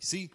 ¿sí?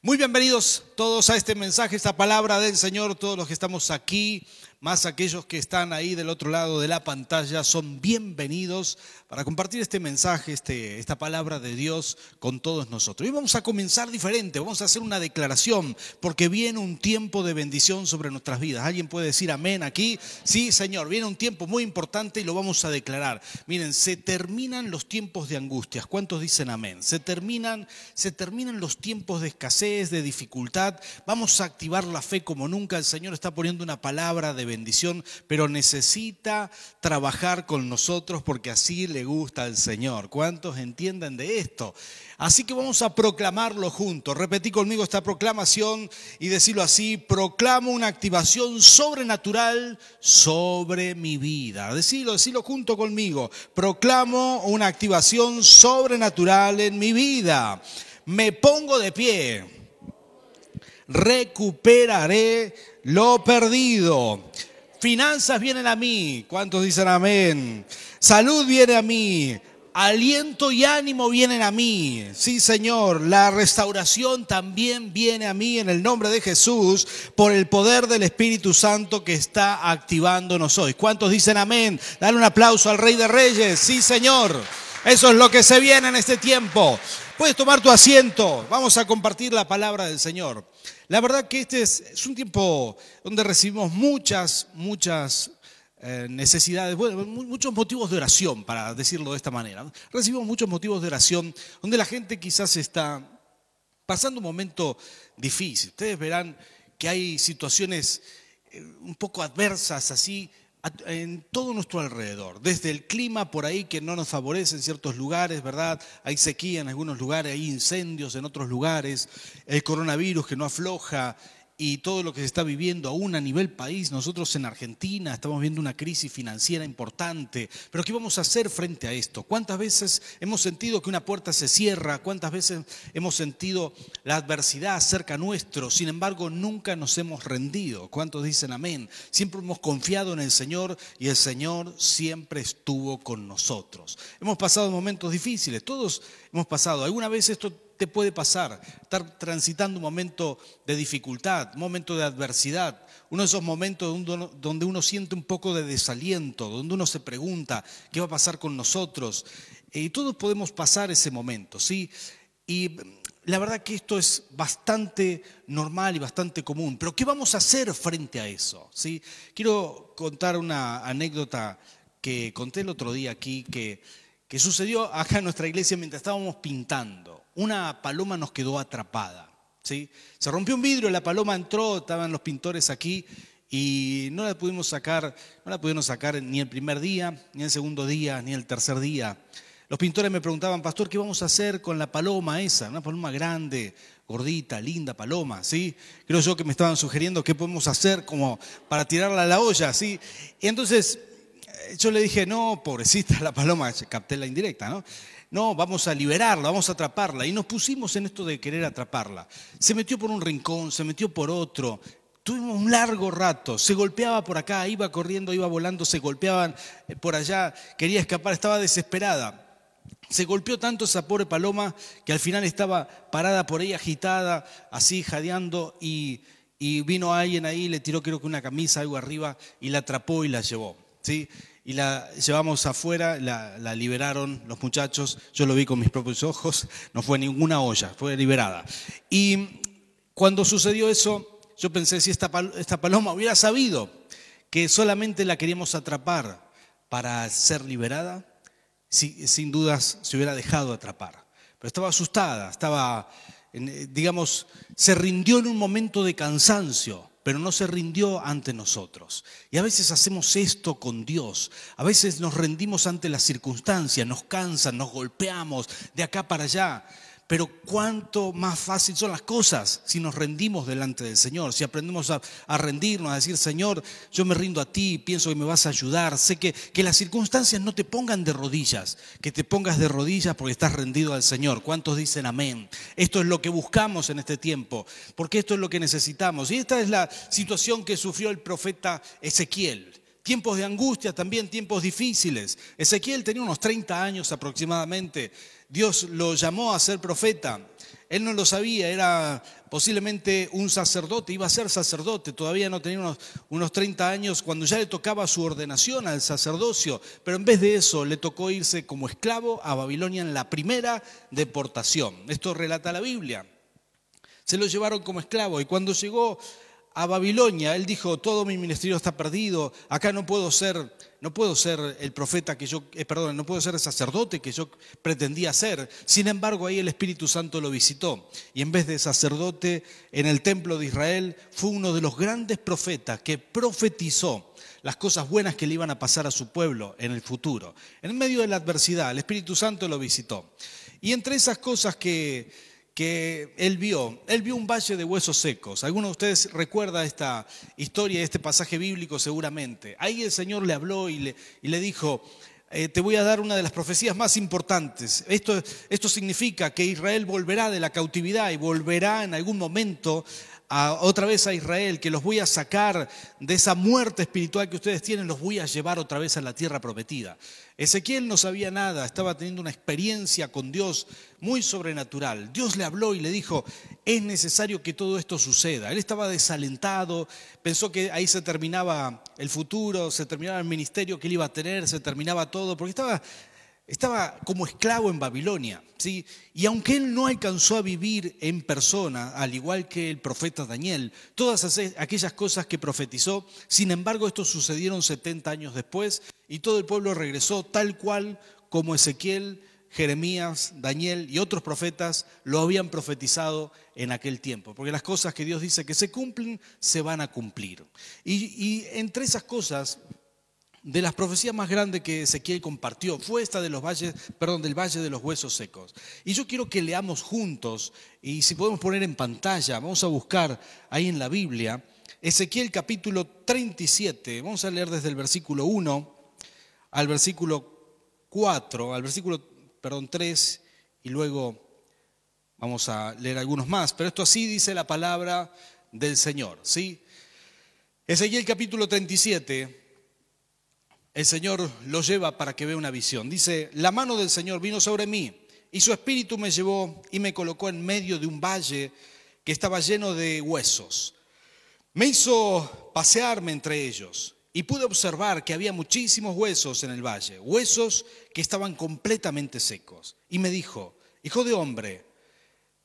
Muy bienvenidos todos a este mensaje, esta palabra del Señor, todos los que estamos aquí, más aquellos que están ahí del otro lado de la pantalla, son bienvenidos para compartir este mensaje, este, esta palabra de Dios con todos nosotros. Y vamos a comenzar diferente, vamos a hacer una declaración, porque viene un tiempo de bendición sobre nuestras vidas. ¿Alguien puede decir amén aquí? Sí, Señor, viene un tiempo muy importante y lo vamos a declarar. Miren, se terminan los tiempos de angustias. ¿Cuántos dicen amén? Se terminan, se terminan los tiempos de escasez, de dificultad. Vamos a activar la fe como nunca. El Señor está poniendo una palabra de bendición, pero necesita trabajar con nosotros porque así le gusta al Señor. ¿Cuántos entienden de esto? Así que vamos a proclamarlo juntos. Repetí conmigo esta proclamación y decirlo así, proclamo una activación sobrenatural sobre mi vida. Decirlo, decirlo junto conmigo. Proclamo una activación sobrenatural en mi vida. Me pongo de pie. Recuperaré lo perdido. Finanzas vienen a mí. ¿Cuántos dicen amén? Salud viene a mí. Aliento y ánimo vienen a mí. Sí, Señor. La restauración también viene a mí en el nombre de Jesús por el poder del Espíritu Santo que está activándonos hoy. ¿Cuántos dicen amén? Dale un aplauso al Rey de Reyes. Sí, Señor. Eso es lo que se viene en este tiempo. Puedes tomar tu asiento. Vamos a compartir la palabra del Señor. La verdad que este es, un tiempo donde recibimos muchas, muchas eh, necesidades, bueno, muchos motivos de oración, para decirlo de esta manera. Recibimos muchos motivos de oración donde la gente quizás está pasando un momento difícil. Ustedes verán que hay situaciones eh, un poco adversas así en todo nuestro alrededor, desde el clima por ahí que no nos favorece en ciertos lugares, ¿verdad? Hay sequía en algunos lugares, hay incendios en otros lugares, el coronavirus que no afloja, y todo lo que se está viviendo aún a nivel país. Nosotros en Argentina estamos viendo una crisis financiera importante, pero ¿qué vamos a hacer frente a esto? ¿Cuántas veces hemos sentido que una puerta se cierra? ¿Cuántas veces hemos sentido la adversidad cerca nuestro? Sin embargo, nunca nos hemos rendido. ¿Cuántos dicen amén? Siempre hemos confiado en el Señor y el Señor siempre estuvo con nosotros. Hemos pasado momentos difíciles, todos hemos pasado. Alguna vez esto te puede pasar, estar transitando un momento de dificultad, un momento de adversidad, uno de esos momentos donde uno siente un poco de desaliento, donde uno se pregunta qué va a pasar con nosotros. Y todos podemos pasar ese momento, ¿sí? Y la verdad que esto es bastante normal y bastante común, pero ¿qué vamos a hacer frente a eso? ¿sí? Quiero contar una anécdota que conté el otro día aquí, que, que sucedió acá en nuestra iglesia mientras estábamos pintando una paloma nos quedó atrapada. ¿sí? Se rompió un vidrio, la paloma entró, estaban los pintores aquí y no la pudimos sacar, no la pudimos sacar ni el primer día, ni el segundo día, ni el tercer día. Los pintores me preguntaban, pastor, ¿qué vamos a hacer con la paloma esa? Una paloma grande, gordita, linda paloma, ¿sí? Creo yo que me estaban sugiriendo qué podemos hacer como para tirarla a la olla, ¿sí? Y entonces yo le dije, no, pobrecita la paloma, capté la indirecta, ¿no? No, vamos a liberarla, vamos a atraparla. Y nos pusimos en esto de querer atraparla. Se metió por un rincón, se metió por otro. Tuvimos un largo rato, se golpeaba por acá, iba corriendo, iba volando, se golpeaban eh, por allá, quería escapar, estaba desesperada. Se golpeó tanto esa pobre paloma que al final estaba parada por ahí agitada, así jadeando y, y vino alguien ahí, le tiró creo que una camisa, algo arriba y la atrapó y la llevó. ¿sí? Y la llevamos afuera, la, liberaron los muchachos, yo lo vi con mis propios ojos, no fue ninguna olla, fue liberada. Y cuando sucedió eso, yo pensé, si esta, esta paloma hubiera sabido que solamente la queríamos atrapar para ser liberada, sin dudas se hubiera dejado atrapar. Pero estaba asustada, estaba, digamos, se rindió en un momento de cansancio pero no se rindió ante nosotros. Y a veces hacemos esto con Dios. A veces nos rendimos ante las circunstancias, nos cansan, nos golpeamos de acá para allá. Pero cuánto más fácil son las cosas si nos rendimos delante del Señor, si aprendemos a, rendirnos, a decir, Señor, yo me rindo a ti, pienso que me vas a ayudar. Sé que, que las circunstancias no te pongan de rodillas, que te pongas de rodillas porque estás rendido al Señor. ¿Cuántos dicen amén? Esto es lo que buscamos en este tiempo, porque esto es lo que necesitamos. Y esta es la situación que sufrió el profeta Ezequiel. Tiempos de angustia, también tiempos difíciles. Ezequiel tenía unos 30 años aproximadamente. Dios lo llamó a ser profeta. Él no lo sabía, era posiblemente un sacerdote, iba a ser sacerdote, todavía no tenía unos, unos 30 años cuando ya le tocaba su ordenación al sacerdocio, pero en vez de eso le tocó irse como esclavo a Babilonia en la primera deportación. Esto relata la Biblia. Se lo llevaron como esclavo y cuando llegó a Babilonia, él dijo, todo mi ministerio está perdido, acá no puedo ser, no puedo ser el profeta que yo, eh, perdón, no puedo ser el sacerdote que yo pretendía ser. Sin embargo, ahí el Espíritu Santo lo visitó y en vez de sacerdote en el templo de Israel, fue uno de los grandes profetas que profetizó las cosas buenas que le iban a pasar a su pueblo en el futuro. En medio de la adversidad, el Espíritu Santo lo visitó. Y entre esas cosas que que él vio. Él vio un valle de huesos secos. Algunos de ustedes recuerda esta historia, este pasaje bíblico seguramente. Ahí el Señor le habló y le, y le dijo, eh, te voy a dar una de las profecías más importantes. Esto, esto significa que Israel volverá de la cautividad y volverá en algún momento otra vez a Israel, que los voy a sacar de esa muerte espiritual que ustedes tienen, los voy a llevar otra vez a la tierra prometida. Ezequiel no sabía nada, estaba teniendo una experiencia con Dios muy sobrenatural. Dios le habló y le dijo, es necesario que todo esto suceda. Él estaba desalentado, pensó que ahí se terminaba el futuro, se terminaba el ministerio que él iba a tener, se terminaba todo, porque estaba estaba como esclavo en Babilonia, ¿sí? Y aunque él no alcanzó a vivir en persona, al igual que el profeta Daniel, todas aquellas cosas que profetizó, sin embargo, esto sucedieron 70 años después y todo el pueblo regresó tal cual como Ezequiel, Jeremías, Daniel y otros profetas lo habían profetizado en aquel tiempo. Porque las cosas que Dios dice que se cumplen, se van a cumplir. Y, y entre esas cosas de las profecías más grandes que Ezequiel compartió fue esta de los valles, perdón, del valle de los huesos secos. Y yo quiero que leamos juntos y si podemos poner en pantalla, vamos a buscar ahí en la Biblia Ezequiel capítulo 37, vamos a leer desde el versículo 1 al versículo 4, al versículo, perdón, 3 y luego vamos a leer algunos más, pero esto así dice la palabra del Señor, ¿sí? Ezequiel capítulo 37 el Señor lo lleva para que vea una visión. Dice, la mano del Señor vino sobre mí y su espíritu me llevó y me colocó en medio de un valle que estaba lleno de huesos. Me hizo pasearme entre ellos y pude observar que había muchísimos huesos en el valle, huesos que estaban completamente secos. Y me dijo, hijo de hombre,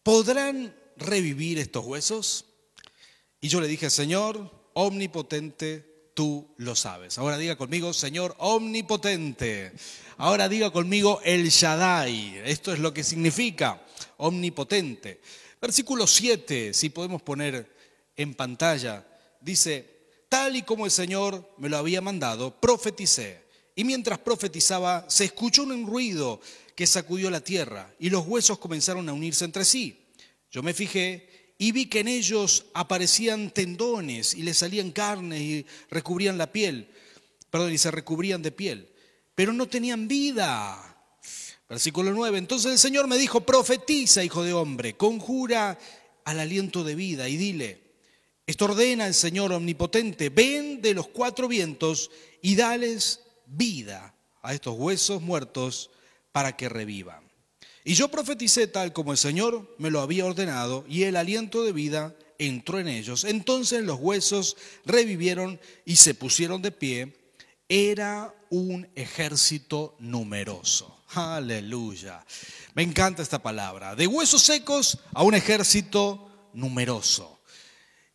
¿podrán revivir estos huesos? Y yo le dije, Señor, omnipotente, tú lo sabes. Ahora diga conmigo, Señor omnipotente. Ahora diga conmigo, el Shaddai. Esto es lo que significa omnipotente. Versículo 7, si podemos poner en pantalla, dice, tal y como el Señor me lo había mandado, profeticé. Y mientras profetizaba, se escuchó un ruido que sacudió la tierra y los huesos comenzaron a unirse entre sí. Yo me fijé y vi que en ellos aparecían tendones y les salían carnes y recubrían la piel, perdón, y se recubrían de piel, pero no tenían vida. Versículo 9, entonces el Señor me dijo, profetiza, hijo de hombre, conjura al aliento de vida y dile, esto ordena el Señor omnipotente, ven de los cuatro vientos y dales vida a estos huesos muertos para que revivan. Y yo profeticé tal como el Señor me lo había ordenado, y el aliento de vida entró en ellos. Entonces los huesos revivieron y se pusieron de pie. Era un ejército numeroso. Aleluya. Me encanta esta palabra. De huesos secos a un ejército numeroso.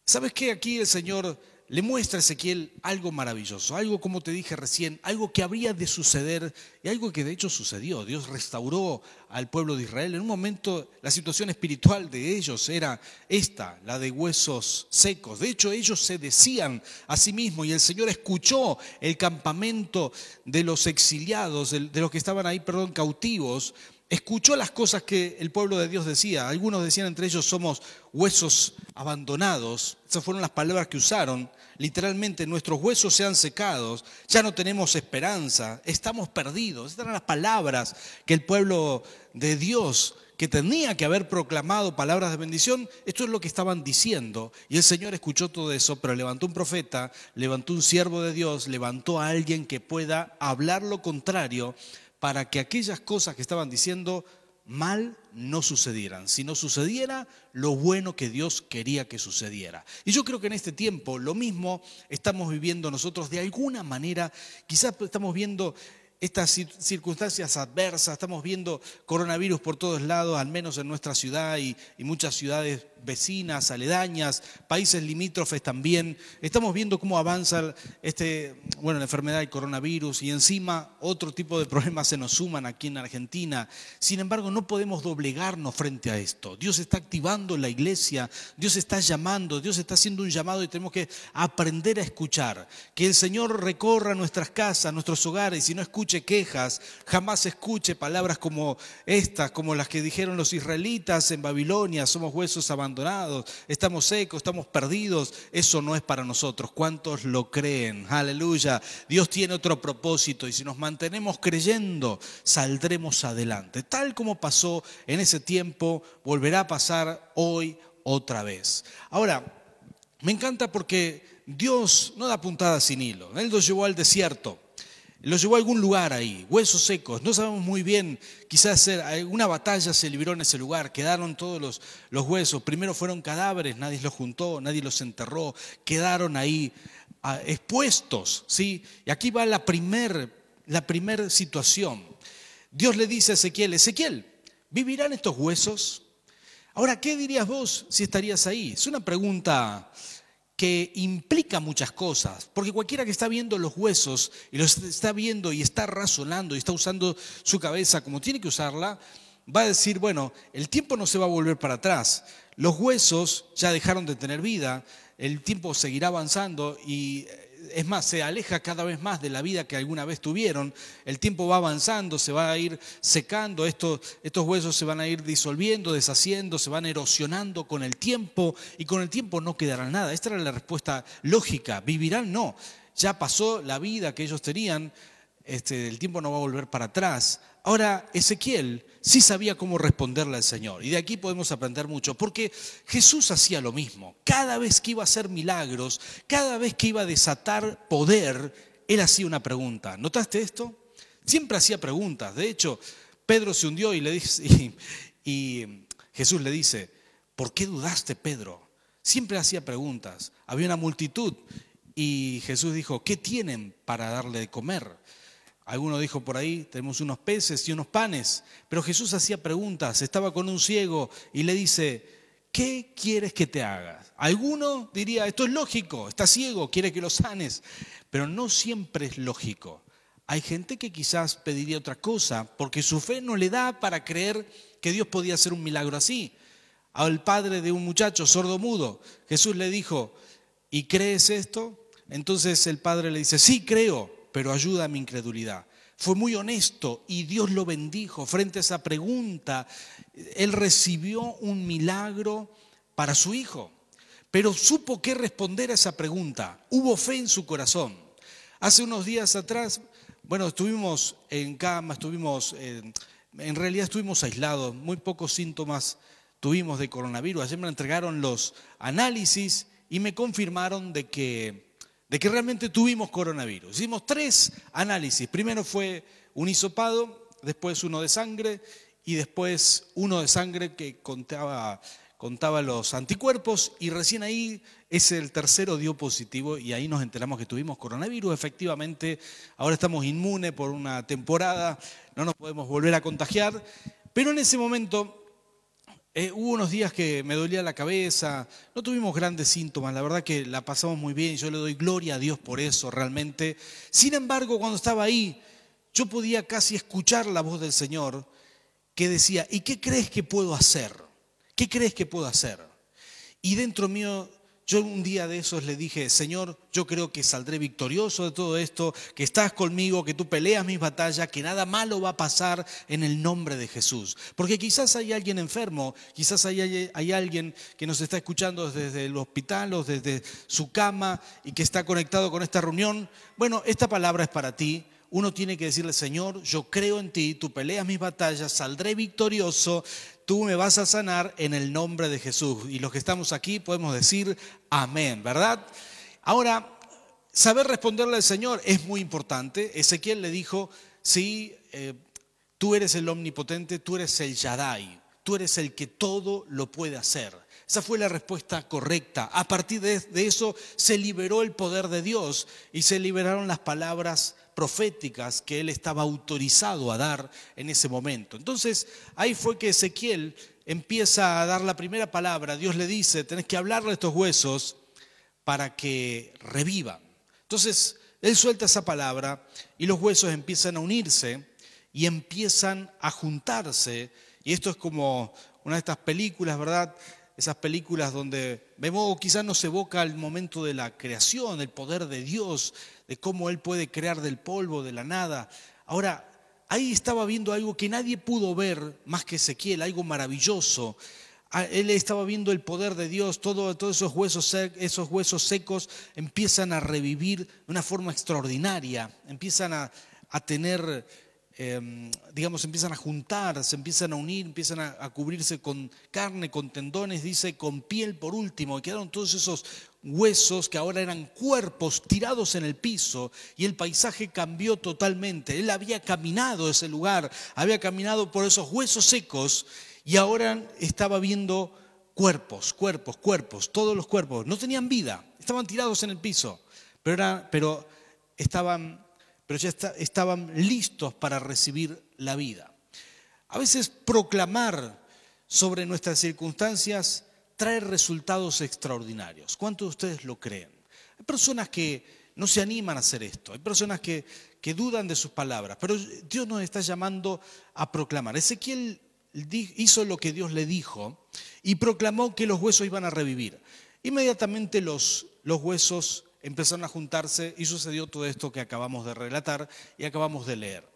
¿Sabes qué? Aquí el Señor le muestra a Ezequiel algo maravilloso, algo como te dije recién, algo que habría de suceder y algo que de hecho sucedió. Dios restauró al pueblo de Israel. En un momento la situación espiritual de ellos era esta, la de huesos secos. De hecho ellos se decían a sí mismos y el Señor escuchó el campamento de los exiliados, de los que estaban ahí, perdón, cautivos, escuchó las cosas que el pueblo de Dios decía. Algunos decían entre ellos somos huesos abandonados. Esas fueron las palabras que usaron. Literalmente nuestros huesos se han secado, ya no tenemos esperanza, estamos perdidos. Estas eran las palabras que el pueblo de Dios que tenía que haber proclamado palabras de bendición, esto es lo que estaban diciendo. Y el Señor escuchó todo eso, pero levantó un profeta, levantó un siervo de Dios, levantó a alguien que pueda hablar lo contrario para que aquellas cosas que estaban diciendo mal no sucedieran, si no sucediera lo bueno que Dios quería que sucediera. Y yo creo que en este tiempo lo mismo estamos viviendo nosotros de alguna manera, quizás estamos viendo estas circunstancias adversas, estamos viendo coronavirus por todos lados, al menos en nuestra ciudad y, muchas ciudades vecinas, aledañas, países limítrofes también. Estamos viendo cómo avanza este, bueno, la enfermedad del coronavirus y encima otro tipo de problemas se nos suman aquí en Argentina. Sin embargo, no podemos doblegarnos frente a esto. Dios está activando la iglesia, Dios está llamando, Dios está haciendo un llamado y tenemos que aprender a escuchar. Que el Señor recorra nuestras casas, nuestros hogares y no escuche quejas, jamás escuche palabras como estas, como las que dijeron los israelitas en Babilonia, somos huesos abandonados abandonados, estamos secos, estamos perdidos. Eso no es para nosotros. ¿Cuántos lo creen? Aleluya. Dios tiene otro propósito y si nos mantenemos creyendo, saldremos adelante. Tal como pasó en ese tiempo, volverá a pasar hoy otra vez. Ahora, me encanta porque Dios no da puntadas sin hilo. Él nos llevó al desierto. Los llevó a algún lugar ahí, huesos secos. No sabemos muy bien, quizás alguna batalla se libró en ese lugar, quedaron todos los, los huesos. Primero fueron cadáveres, nadie los juntó, nadie los enterró, quedaron ahí ah, expuestos. ¿sí? Y aquí va la primera la situación. Dios le dice a Ezequiel, Ezequiel, ¿vivirán estos huesos? Ahora, ¿qué dirías vos si estarías ahí? Es una pregunta que implica muchas cosas, porque cualquiera que está viendo los huesos y los está viendo y está razonando y está usando su cabeza como tiene que usarla, va a decir, bueno, el tiempo no se va a volver para atrás, los huesos ya dejaron de tener vida, el tiempo seguirá avanzando y es más, se aleja cada vez más de la vida que alguna vez tuvieron, el tiempo va avanzando, se va a ir secando, estos, huesos se van a ir disolviendo, deshaciendo, se van erosionando con el tiempo y con el tiempo no quedará nada. Esta era la respuesta lógica, vivirán no, ya pasó la vida que ellos tenían, este, el tiempo no va a volver para atrás. Ahora, Ezequiel sí sabía cómo responderle al Señor. Y de aquí podemos aprender mucho, porque Jesús hacía lo mismo. Cada vez que iba a hacer milagros, cada vez que iba a desatar poder, él hacía una pregunta. ¿Notaste esto? Siempre hacía preguntas. De hecho, Pedro se hundió y, y Jesús le dice, ¿por qué dudaste, Pedro? Siempre hacía preguntas. Había una multitud y Jesús dijo, ¿qué tienen para darle de comer? Alguno dijo por ahí, tenemos unos peces y unos panes, pero Jesús hacía preguntas, estaba con un ciego y le dice, ¿qué quieres que te haga? Alguno diría, esto es lógico, está ciego, quiere que lo sanes, pero no siempre es lógico. Hay gente que quizás pediría otra cosa porque su fe no le da para creer que Dios podía hacer un milagro así. Al padre de un muchacho sordo mudo, Jesús le dijo, ¿y crees esto? Entonces el padre le dice, sí creo, pero ayuda a mi incredulidad. Fue muy honesto y Dios lo bendijo. Frente a esa pregunta, él recibió un milagro para su hijo, pero supo qué responder a esa pregunta. Hubo fe en su corazón. Hace unos días atrás, bueno, estuvimos en cama, estuvimos, en realidad estuvimos aislados, muy pocos síntomas tuvimos de coronavirus. Ayer me entregaron los análisis y me confirmaron de que de que realmente tuvimos coronavirus. Hicimos tres análisis. Primero fue un hisopado, después uno de sangre y después uno de sangre que contaba, contaba los anticuerpos y recién ahí es el tercero dio positivo y ahí nos enteramos que tuvimos coronavirus. Efectivamente, ahora estamos inmunes por una temporada, no nos podemos volver a contagiar, pero en ese momento eh, hubo unos días que me dolía la cabeza, no tuvimos grandes síntomas, la verdad que la pasamos muy bien, yo le doy gloria a Dios por eso realmente. Sin embargo, cuando estaba ahí, yo podía casi escuchar la voz del Señor que decía, ¿y qué crees que puedo hacer? ¿Qué crees que puedo hacer? Y dentro mío yo un día de esos le dije, Señor, yo creo que saldré victorioso de todo esto, que estás conmigo, que tú peleas mis batallas, que nada malo va a pasar en el nombre de Jesús. Porque quizás hay alguien enfermo, quizás hay, alguien que nos está escuchando desde el hospital o desde su cama y que está conectado con esta reunión. Bueno, esta palabra es para ti. Uno tiene que decirle, Señor, yo creo en ti, tú peleas mis batallas, saldré victorioso, tú me vas a sanar en el nombre de Jesús. Y los que estamos aquí podemos decir amén, ¿verdad? Ahora, saber responderle al Señor es muy importante. Ezequiel le dijo, sí, eh, tú eres el omnipotente, tú eres el Yadai, tú eres el que todo lo puede hacer. Esa fue la respuesta correcta. A partir de, eso se liberó el poder de Dios y se liberaron las palabras proféticas que él estaba autorizado a dar en ese momento. Entonces ahí fue que Ezequiel empieza a dar la primera palabra. Dios le dice, tenés que hablarle a estos huesos para que revivan. Entonces él suelta esa palabra y los huesos empiezan a unirse y empiezan a juntarse. Y esto es como una de estas películas, ¿verdad? esas películas donde vemos, quizás nos evoca el momento de la creación, el poder de Dios, de cómo Él puede crear del polvo, de la nada. Ahora, ahí estaba viendo algo que nadie pudo ver más que Ezequiel, algo maravilloso. Ah, él estaba viendo el poder de Dios, todo, todos esos huesos, esos huesos secos empiezan a revivir de una forma extraordinaria, empiezan a tener Em, digamos, empiezan a juntar, se empiezan a unir, empiezan a, cubrirse con carne, con tendones, dice, con piel por último, y quedaron todos esos huesos que ahora eran cuerpos tirados en el piso y el paisaje cambió totalmente. Él había caminado ese lugar, había caminado por esos huesos secos y ahora estaba viendo cuerpos, cuerpos, cuerpos, todos los cuerpos. No tenían vida, estaban tirados en el piso, pero, pero estaban pero ya estaban listos para recibir la vida. A veces proclamar sobre nuestras circunstancias trae resultados extraordinarios. ¿Cuántos de ustedes lo creen? Hay personas que no se animan a hacer esto, hay personas que, dudan de sus palabras, pero Dios nos está llamando a proclamar. Ezequiel hizo lo que Dios le dijo y proclamó que los huesos iban a revivir. Inmediatamente los, los huesos empezaron a juntarse y sucedió todo esto que acabamos de relatar y acabamos de leer.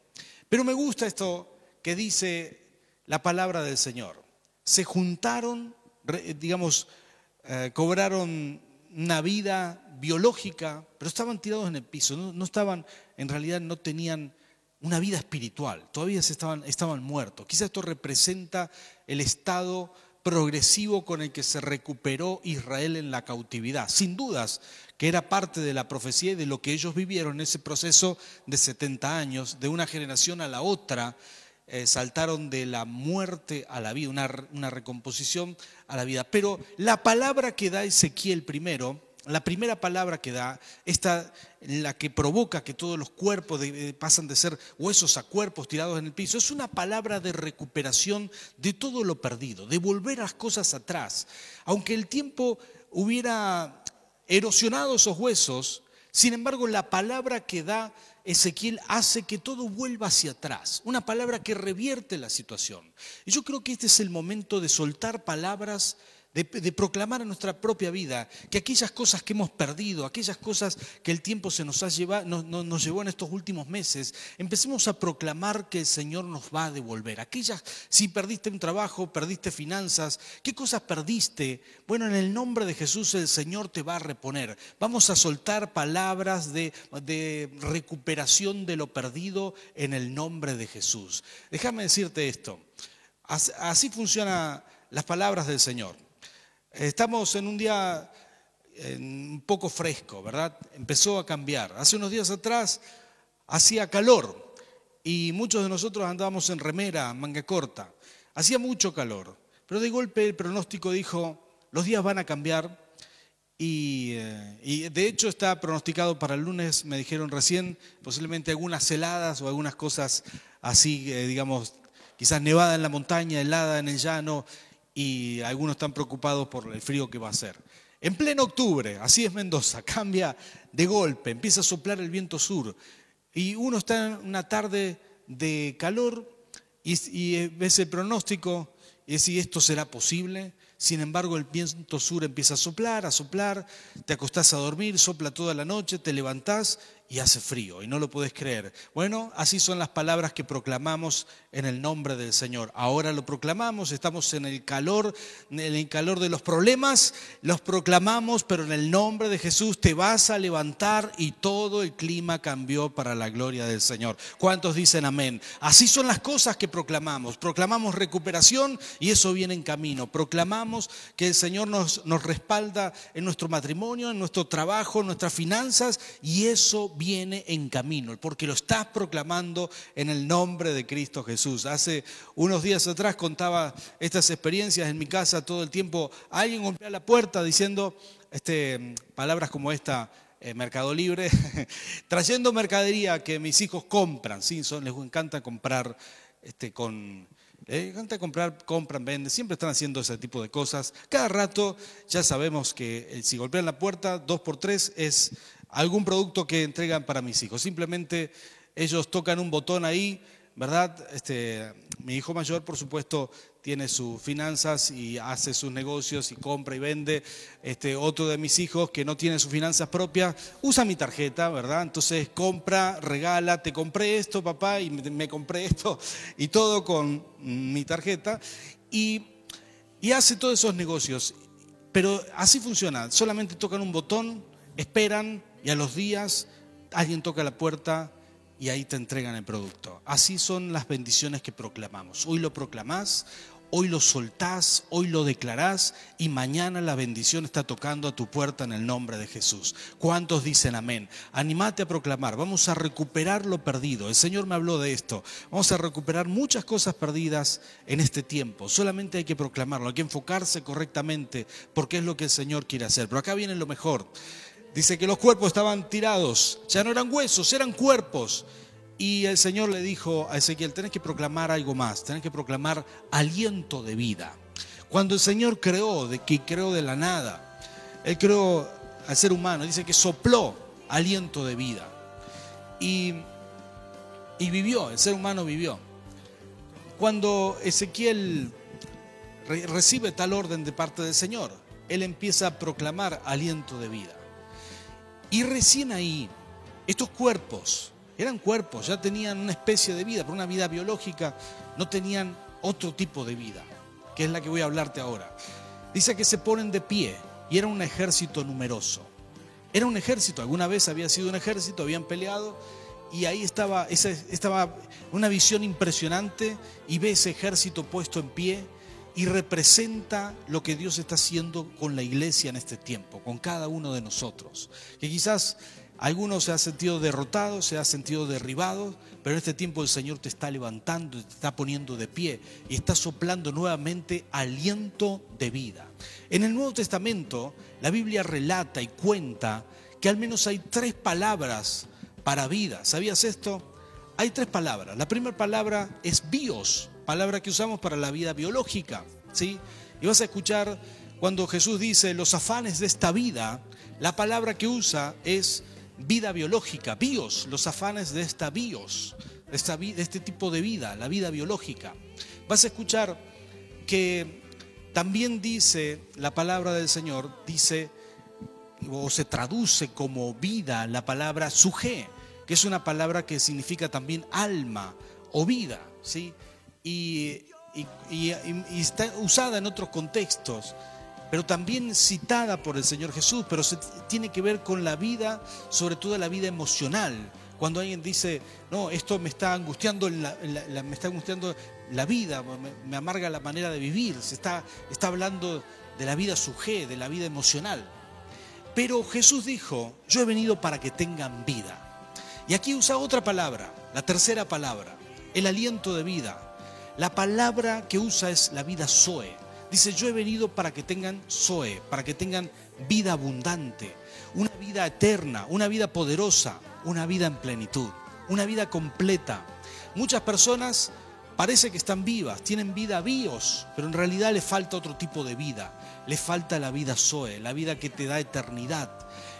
Pero me gusta esto que dice la palabra del Señor. Se juntaron, digamos, eh, cobraron una vida biológica, pero estaban tirados en el piso, no, estaban, en realidad no tenían una vida espiritual, todavía estaban, estaban muertos. Quizás esto representa el estado progresivo con el que se recuperó Israel en la cautividad. Sin dudas que era parte de la profecía y de lo que ellos vivieron en ese proceso de 70 años, de una generación a la otra, eh, saltaron de la muerte a la vida, una, una recomposición a la vida. Pero la palabra que da Ezequiel primero, la primera palabra que da, esta la que provoca que todos los cuerpos pasan de ser huesos a cuerpos tirados en el piso, es una palabra de recuperación de todo lo perdido, de volver las cosas atrás. Aunque el tiempo hubiera erosionado esos huesos, sin embargo la palabra que da Ezequiel hace que todo vuelva hacia atrás, una palabra que revierte la situación. Y yo creo que este es el momento de soltar palabras de, proclamar en nuestra propia vida que aquellas cosas que hemos perdido, aquellas cosas que el tiempo se nos, ha llevado, nos llevó en estos últimos meses, empecemos a proclamar que el Señor nos va a devolver. Aquellas, si perdiste un trabajo, perdiste finanzas, ¿qué cosas perdiste? Bueno, en el nombre de Jesús el Señor te va a reponer. Vamos a soltar palabras de, de recuperación de lo perdido en el nombre de Jesús. Déjame decirte esto. Así funcionan las palabras del Señor. Estamos en un día un poco fresco, ¿verdad? Empezó a cambiar. Hace unos días atrás hacía calor y muchos de nosotros andábamos en remera, manga corta. Hacía mucho calor, pero de golpe el pronóstico dijo, los días van a cambiar y, eh, de hecho está pronosticado para el lunes, me dijeron recién, posiblemente algunas heladas o algunas cosas así, eh, digamos, quizás nevada en la montaña, helada en el llano, y algunos están preocupados por el frío que va a ser. En pleno octubre, así es Mendoza, cambia de golpe, empieza a soplar el viento sur y uno está en una tarde de calor y, ves el pronóstico y si esto será posible. Sin embargo, el viento sur empieza a soplar, a soplar, te acostás a dormir, sopla toda la noche, te levantás y hace frío y no lo puedes creer. Bueno, así son las palabras que proclamamos en el nombre del Señor. Ahora lo proclamamos, estamos en el calor, en el calor de los problemas, los proclamamos, pero en el nombre de Jesús te vas a levantar y todo el clima cambió para la gloria del Señor. ¿Cuántos dicen amén? Así son las cosas que proclamamos. Proclamamos recuperación y eso viene en camino. Proclamamos que el Señor nos, nos respalda en nuestro matrimonio, en nuestro trabajo, en nuestras finanzas y eso viene en camino, porque lo estás proclamando en el nombre de Cristo Jesús. Hace unos días atrás contaba estas experiencias en mi casa todo el tiempo. Alguien golpea la puerta diciendo este, palabras como esta, eh, Mercado Libre, trayendo mercadería que mis hijos compran. Sí, son, les encanta comprar este, con... Encanta comprar, compran, venden, siempre están haciendo ese tipo de cosas. Cada rato ya sabemos que eh, si golpean la puerta, dos por tres es algún producto que entregan para mis hijos. Simplemente ellos tocan un botón ahí, ¿verdad? Este, mi hijo mayor, por supuesto, tiene sus finanzas y hace sus negocios y compra y vende. Este, otro de mis hijos que no tiene sus finanzas propias usa mi tarjeta, ¿verdad? Entonces compra, regala, te compré esto, papá, y me, compré esto, y todo con mi tarjeta. Y, y hace todos esos negocios. Pero así funciona, solamente tocan un botón, esperan, y a los días alguien toca la puerta y ahí te entregan el producto. Así son las bendiciones que proclamamos. Hoy lo proclamás, hoy lo soltás, hoy lo declarás y mañana la bendición está tocando a tu puerta en el nombre de Jesús. ¿Cuántos dicen amén? Animate a proclamar, vamos a recuperar lo perdido. El Señor me habló de esto. Vamos a recuperar muchas cosas perdidas en este tiempo. Solamente hay que proclamarlo, hay que enfocarse correctamente porque es lo que el Señor quiere hacer. Pero acá viene lo mejor. Dice que los cuerpos estaban tirados, ya no eran huesos, eran cuerpos. Y el Señor le dijo a Ezequiel, tenés que proclamar algo más, tenés que proclamar aliento de vida. Cuando el Señor creó, de que creó de la nada, Él creó al ser humano, dice que sopló aliento de vida. Y, y vivió, el ser humano vivió. Cuando Ezequiel recibe tal orden de parte del Señor, Él empieza a proclamar aliento de vida. Y recién ahí, estos cuerpos, eran cuerpos, ya tenían una especie de vida, pero una vida biológica, no tenían otro tipo de vida, que es la que voy a hablarte ahora. Dice que se ponen de pie y era un ejército numeroso. Era un ejército, alguna vez había sido un ejército, habían peleado y ahí estaba, esa, estaba una visión impresionante y ve ese ejército puesto en pie y representa lo que Dios está haciendo con la iglesia en este tiempo, con cada uno de nosotros. Que quizás algunos se ha sentido derrotado, se ha sentido derribado, pero en este tiempo el Señor te está levantando, te está poniendo de pie y está soplando nuevamente aliento de vida. En el Nuevo Testamento, la Biblia relata y cuenta que al menos hay tres palabras para vida. ¿Sabías esto? Hay tres palabras. La primera palabra es bios, palabra que usamos para la vida biológica, ¿sí? Y vas a escuchar cuando Jesús dice los afanes de esta vida, la palabra que usa es vida biológica, bios, los afanes de esta bios, de, esta, de este tipo de vida, la vida biológica. Vas a escuchar que también dice la palabra del Señor, dice o se traduce como vida la palabra suje, que es una palabra que significa también alma o vida, ¿sí? Y, está usada en otros contextos, pero también citada por el Señor Jesús, pero se, tiene que ver con la vida, sobre todo la vida emocional. Cuando alguien dice, no, esto me está angustiando, la, me está angustiando la vida, me, amarga la manera de vivir, se está, está hablando de la vida suje, de la vida emocional. Pero Jesús dijo, yo he venido para que tengan vida. Y aquí usa otra palabra, la tercera palabra, el aliento de vida. La palabra que usa es la vida Zoe. Dice, yo he venido para que tengan Zoe, para que tengan vida abundante, una vida eterna, una vida poderosa, una vida en plenitud, una vida completa. Muchas personas parece que están vivas, tienen vida bios, pero en realidad les falta otro tipo de vida. Les falta la vida Zoe, la vida que te da eternidad,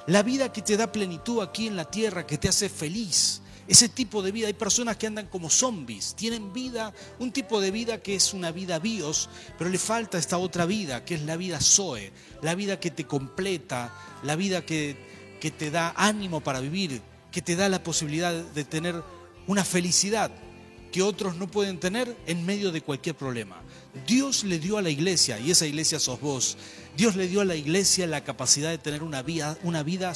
la vida que te da plenitud aquí en la tierra, que te hace feliz, ese tipo de vida. Hay personas que andan como zombies, tienen vida, un tipo de vida que es una vida bios, pero le falta esta otra vida, que es la vida Zoe, la vida que te completa, la vida que, que te da ánimo para vivir, que te da la posibilidad de tener una felicidad que otros no pueden tener en medio de cualquier problema. Dios le dio a la iglesia, y esa iglesia sos vos, Dios le dio a la iglesia la capacidad de tener una vida, una vida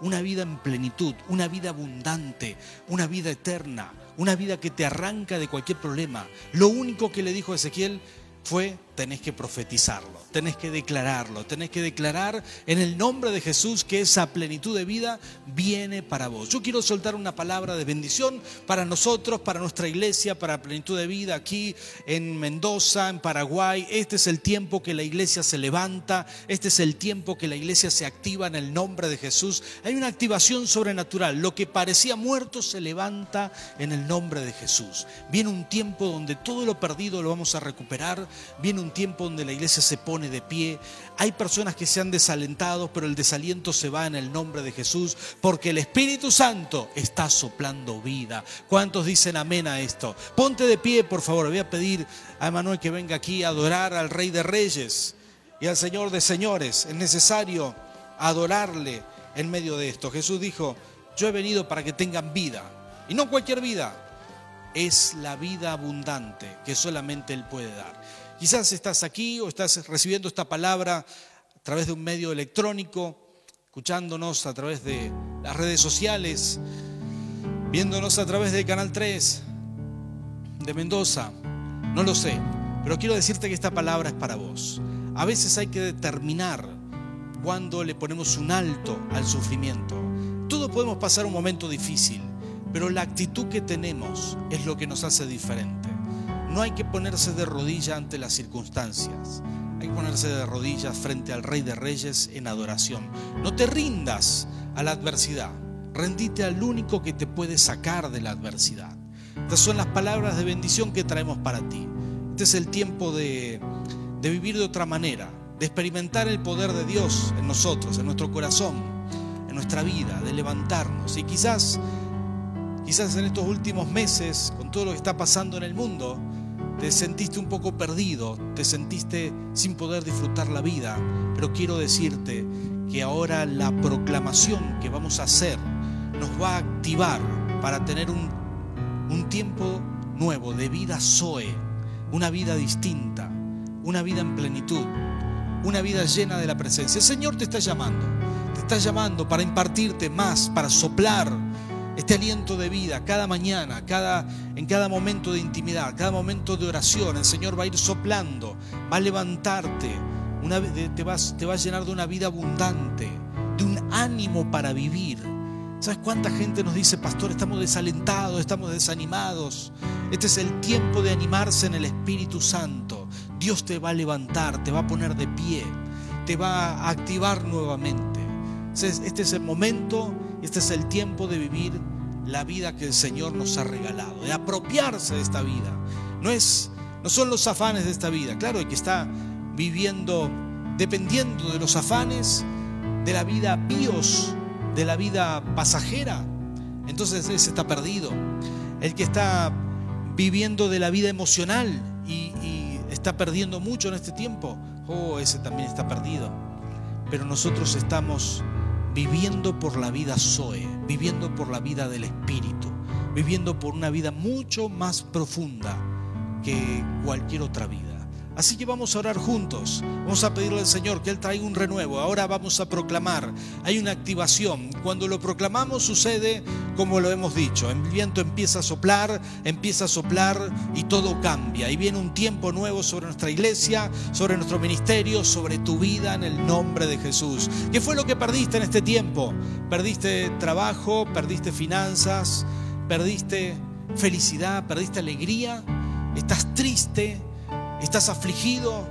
una vida en plenitud, una vida abundante, una vida eterna, una vida que te arranca de cualquier problema. Lo único que le dijo Ezequiel fue tenés que profetizarlo, tenés que declararlo, tenés que declarar en el nombre de Jesús que esa plenitud de vida viene para vos. Yo quiero soltar una palabra de bendición para nosotros, para nuestra iglesia, para plenitud de vida aquí en Mendoza, en Paraguay. Este es el tiempo que la iglesia se levanta, este es el tiempo que la iglesia se activa en el nombre de Jesús. Hay una activación sobrenatural, lo que parecía muerto se levanta en el nombre de Jesús. Viene un tiempo donde todo lo perdido lo vamos a recuperar, viene un tiempo donde la iglesia se pone de pie. Hay personas que se han desalentado, pero el desaliento se va en el nombre de Jesús, porque el Espíritu Santo está soplando vida. ¿Cuántos dicen amén a esto? Ponte de pie, por favor. Voy a pedir a Emanuel que venga aquí a adorar al Rey de Reyes y al Señor de Señores. Es necesario adorarle en medio de esto. Jesús dijo, yo he venido para que tengan vida. Y no cualquier vida, es la vida abundante que solamente Él puede dar. Quizás estás aquí o estás recibiendo esta palabra a través de un medio electrónico, escuchándonos a través de las redes sociales, viéndonos a través de Canal 3 de Mendoza. No lo sé, pero quiero decirte que esta palabra es para vos. A veces hay que determinar cuándo le ponemos un alto al sufrimiento. Todos podemos pasar un momento difícil, pero la actitud que tenemos es lo que nos hace diferente. No hay que ponerse de rodillas ante las circunstancias. Hay que ponerse de rodillas frente al Rey de Reyes en adoración. No te rindas a la adversidad. Rendite al único que te puede sacar de la adversidad. Estas son las palabras de bendición que traemos para ti. Este es el tiempo de, de vivir de otra manera, de experimentar el poder de Dios en nosotros, en nuestro corazón, en nuestra vida, de levantarnos. Y quizás, quizás en estos últimos meses, con todo lo que está pasando en el mundo, te sentiste un poco perdido, te sentiste sin poder disfrutar la vida, pero quiero decirte que ahora la proclamación que vamos a hacer nos va a activar para tener un, un tiempo nuevo de vida Zoe, una vida distinta, una vida en plenitud, una vida llena de la presencia. El Señor te está llamando, te está llamando para impartirte más, para soplar este aliento de vida cada mañana, cada, en cada momento de intimidad, cada momento de oración. El Señor va a ir soplando, va a levantarte, te, vas, te va a llenar de una vida abundante, de un ánimo para vivir. ¿Sabes cuánta gente nos dice, pastor, estamos desalentados, estamos desanimados? Este es el tiempo de animarse en el Espíritu Santo. Dios te va a levantar, te va a poner de pie, te va a activar nuevamente. Este es el momento este es el tiempo de vivir la vida que el Señor nos ha regalado, de apropiarse de esta vida. No, es, no son los afanes de esta vida. Claro, el que está viviendo dependiendo de los afanes de la vida bios, de la vida pasajera, entonces ese está perdido. El que está viviendo de la vida emocional y, y está perdiendo mucho en este tiempo, oh, ese también está perdido. Pero nosotros estamos viviendo por la vida Zoe, viviendo por la vida del Espíritu, viviendo por una vida mucho más profunda que cualquier otra vida. Así que vamos a orar juntos. Vamos a pedirle al Señor que Él traiga un renuevo. Ahora vamos a proclamar. Hay una activación. Cuando lo proclamamos sucede como lo hemos dicho. El viento empieza a soplar, empieza a soplar y todo cambia. Y viene un tiempo nuevo sobre nuestra iglesia, sobre nuestro ministerio, sobre tu vida en el nombre de Jesús. ¿Qué fue lo que perdiste en este tiempo? Perdiste trabajo, perdiste finanzas, perdiste felicidad, perdiste alegría. Estás triste estás afligido,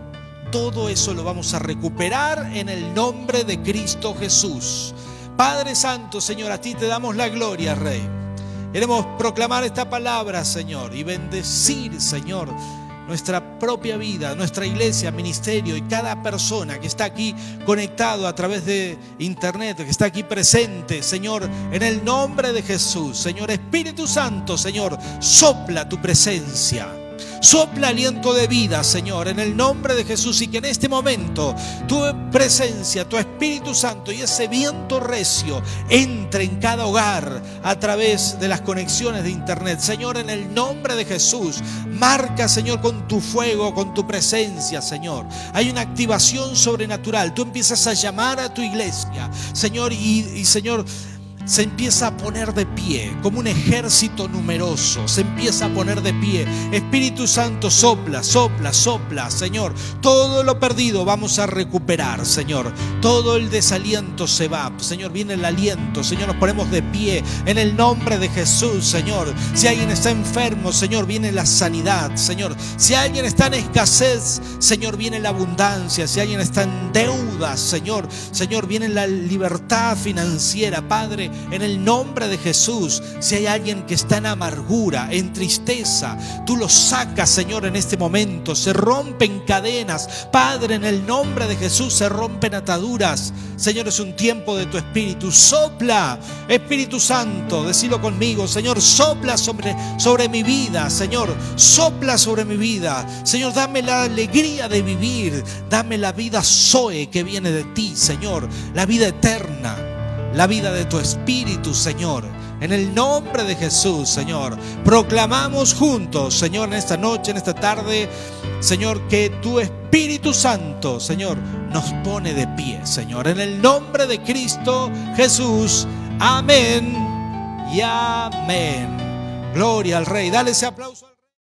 todo eso lo vamos a recuperar en el nombre de Cristo Jesús. Padre Santo, Señor, a ti te damos la gloria, Rey. Queremos proclamar esta palabra, Señor, y bendecir, Señor, nuestra propia vida, nuestra iglesia, ministerio y cada persona que está aquí conectado a través de internet, que está aquí presente, Señor, en el nombre de Jesús. Señor Espíritu Santo, Señor, sopla tu presencia Sopla aliento de vida, Señor, en el nombre de Jesús y que en este momento tu presencia, tu Espíritu Santo y ese viento recio entre en cada hogar a través de las conexiones de internet. Señor, en el nombre de Jesús, marca, Señor, con tu fuego, con tu presencia, Señor. Hay una activación sobrenatural. Tú empiezas a llamar a tu iglesia, Señor, y, y Señor, se empieza a poner de pie, como un ejército numeroso, se empieza a poner de pie. Espíritu Santo, sopla, sopla, sopla, Señor. Todo lo perdido vamos a recuperar, Señor. Todo el desaliento se va, Señor. Viene el aliento, Señor. Nos ponemos de pie en el nombre de Jesús, Señor. Si alguien está enfermo, Señor, viene la sanidad, Señor. Si alguien está en escasez, Señor, viene la abundancia. Si alguien está en deudas, Señor, Señor, viene la libertad financiera, Padre en el nombre de Jesús. Si hay alguien que está en amargura, en tristeza, tú lo sacas, Señor, en este momento. Se rompen cadenas. Padre, en el nombre de Jesús se rompen ataduras. Señor, es un tiempo de tu espíritu. Sopla, Espíritu Santo, decilo conmigo. Señor, sopla sobre, sobre mi vida. Señor, sopla sobre mi vida. Señor, dame la alegría de vivir. Dame la vida Zoe que viene de ti, Señor. La vida eterna la vida de tu Espíritu, Señor. En el nombre de Jesús, Señor, proclamamos juntos, Señor, en esta noche, en esta tarde, Señor, que tu Espíritu Santo, Señor, nos pone de pie, Señor. En el nombre de Cristo Jesús. Amén y amén. Gloria al Rey. Dale ese aplauso.